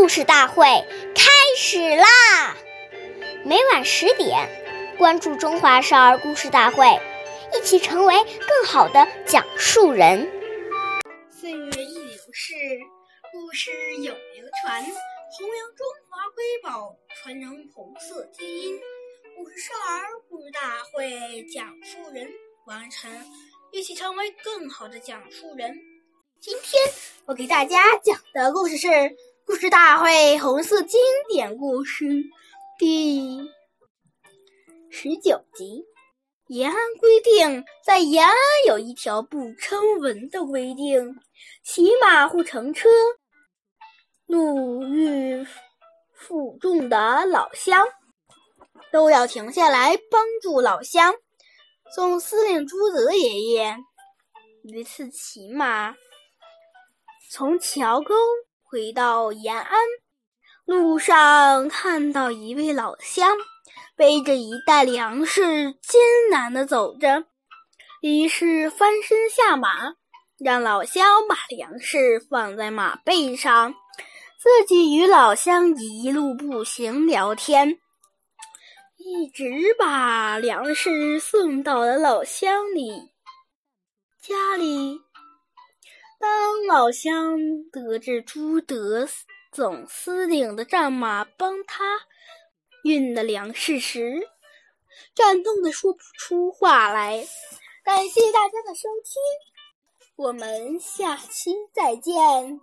故事大会开始啦！每晚十点，关注《中华少儿故事大会》，一起成为更好的讲述人。岁月易流逝，故事永流传，弘扬中华瑰宝，传承红色基因。故事少儿故事大会讲述人完成，一起成为更好的讲述人。今天我给大家讲的故事是《故事大会红色经典故事》第十九集。延安规定，在延安有一条不成文的规定：骑马或乘车路遇负重的老乡，都要停下来帮助老乡。总司令朱德爷爷一次骑马。从桥沟回到延安，路上看到一位老乡背着一袋粮食，艰难地走着。于是翻身下马，让老乡把粮食放在马背上，自己与老乡一路步行聊天，一直把粮食送到了老乡里家里。当老乡得知朱德总司令的战马帮他运的粮食时，感动的说不出话来。感谢大家的收听，我们下期再见。